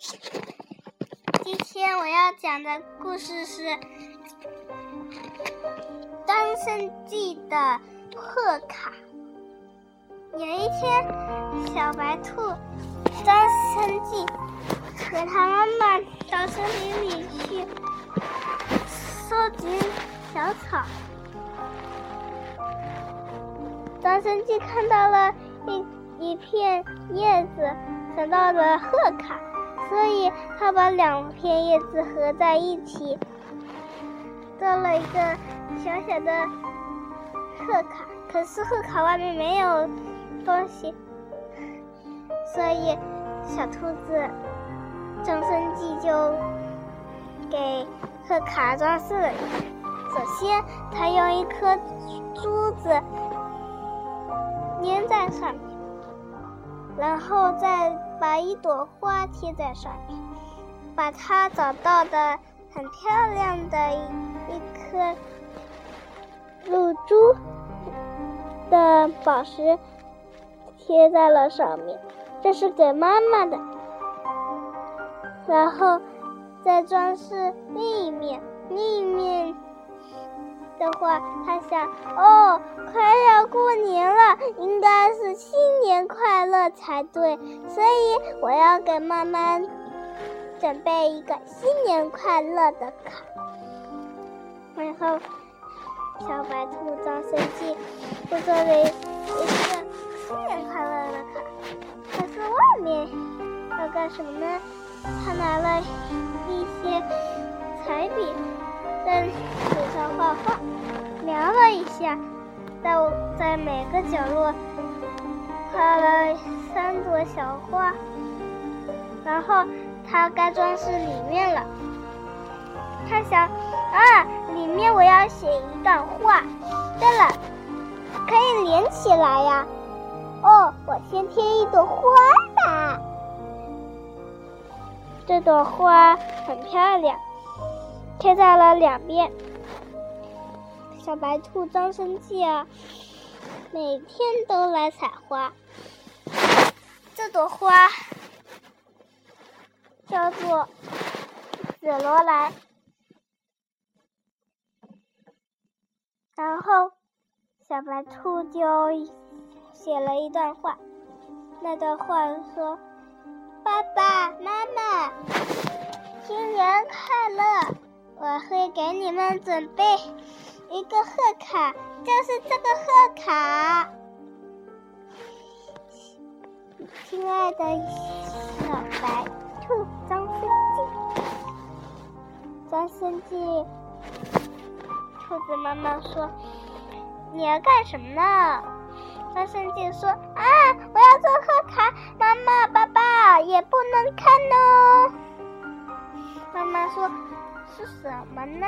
今天我要讲的故事是《张生记》的贺卡。有一天，小白兔张生记和他妈妈到森林里去收集小草。张生记看到了一一片叶子，想到了贺卡。所以，他把两片叶子合在一起，做了一个小小的贺卡。可是贺卡外面没有东西，所以小兔子张生记就给贺卡装饰了一下。首先，他用一颗珠子粘在上面。然后再把一朵花贴在上面，把他找到的很漂亮的一颗露珠的宝石贴在了上面，这是给妈妈的。然后再装饰另一面，另一面。的话，他想哦，快要过才对，所以我要给妈妈准备一个新年快乐的卡。然后，小白兔张生气，就做了一个新年快乐的卡。可是外面要干什么呢？他拿了一些彩笔。在纸上画画，描了一下，在在每个角落画了三朵小花，然后他该装饰里面了。他想，啊，里面我要写一段话。对了，可以连起来呀。哦，我先贴一朵花吧。这朵花很漂亮。贴在了两边。小白兔张生气啊，每天都来采花。朵花叫做紫罗兰。然后小白兔就写了一段话，那段话说：“爸爸妈妈，新年快乐。”我会给你们准备一个贺卡，就是这个贺卡。亲爱的小白兔张生记，张生记，兔子妈妈说：“你要干什么呢？”张生记说：“啊，我要做贺卡，妈妈、爸爸也不能看哦。”妈妈说。是什么呢？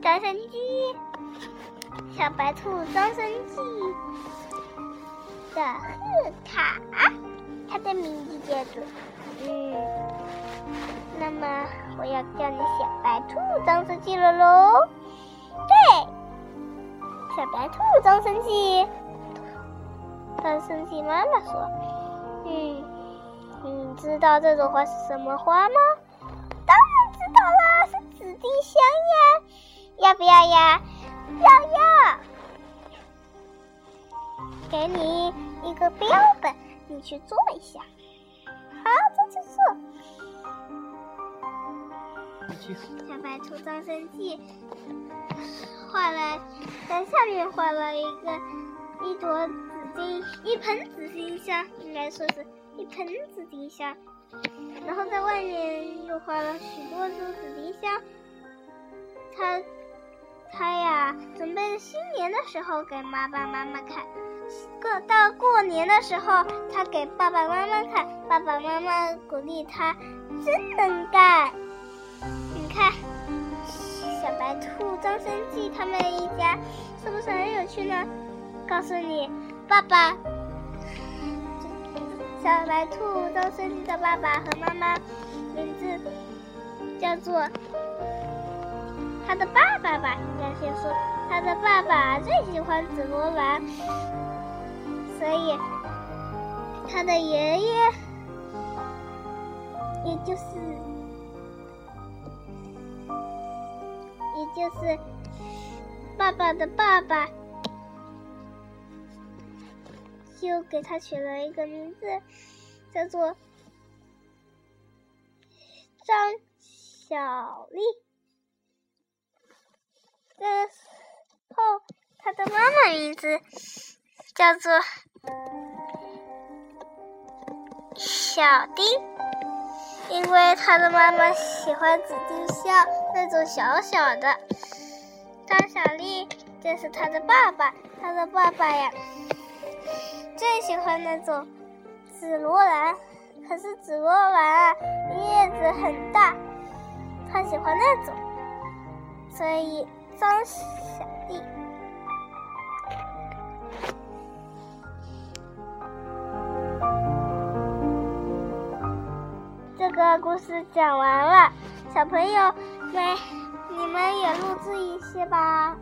张生记，小白兔张生记的贺卡，它的名字叫做……嗯，那么我要叫你小白兔张生记了喽。对，小白兔张生记。张生记妈妈说：“嗯，你知道这朵花是什么花吗？”当然知道啦，是紫丁香呀，要不要呀？给你一个标本，你去做一下。好，这就做。小白兔张生气，画了在下面画了一个一朵紫丁，一盆紫丁香，应该说是一盆紫丁香。然后在外面又画了许多株紫丁香。他，他呀，准备新年的时候给爸爸妈妈看，过到过年的时候，他给爸爸妈妈看，爸爸妈妈鼓励他，真能干。你看，小白兔张生记他们一家是不是很有趣呢？告诉你，爸爸，小白兔张生记的爸爸和妈妈名字叫做。他的爸爸吧，应该先说，他的爸爸最喜欢紫罗兰，所以他的爷爷，也就是也就是爸爸的爸爸，就给他取了一个名字，叫做张小丽。然后，他的妈妈名字叫做小丁，因为他的妈妈喜欢紫丁香那种小小的。张小丽这是他的爸爸，他的爸爸呀最喜欢那种紫罗兰，可是紫罗兰啊叶子很大，他喜欢那种，所以。张小丽，这个故事讲完了，小朋友们，你们也录制一些吧。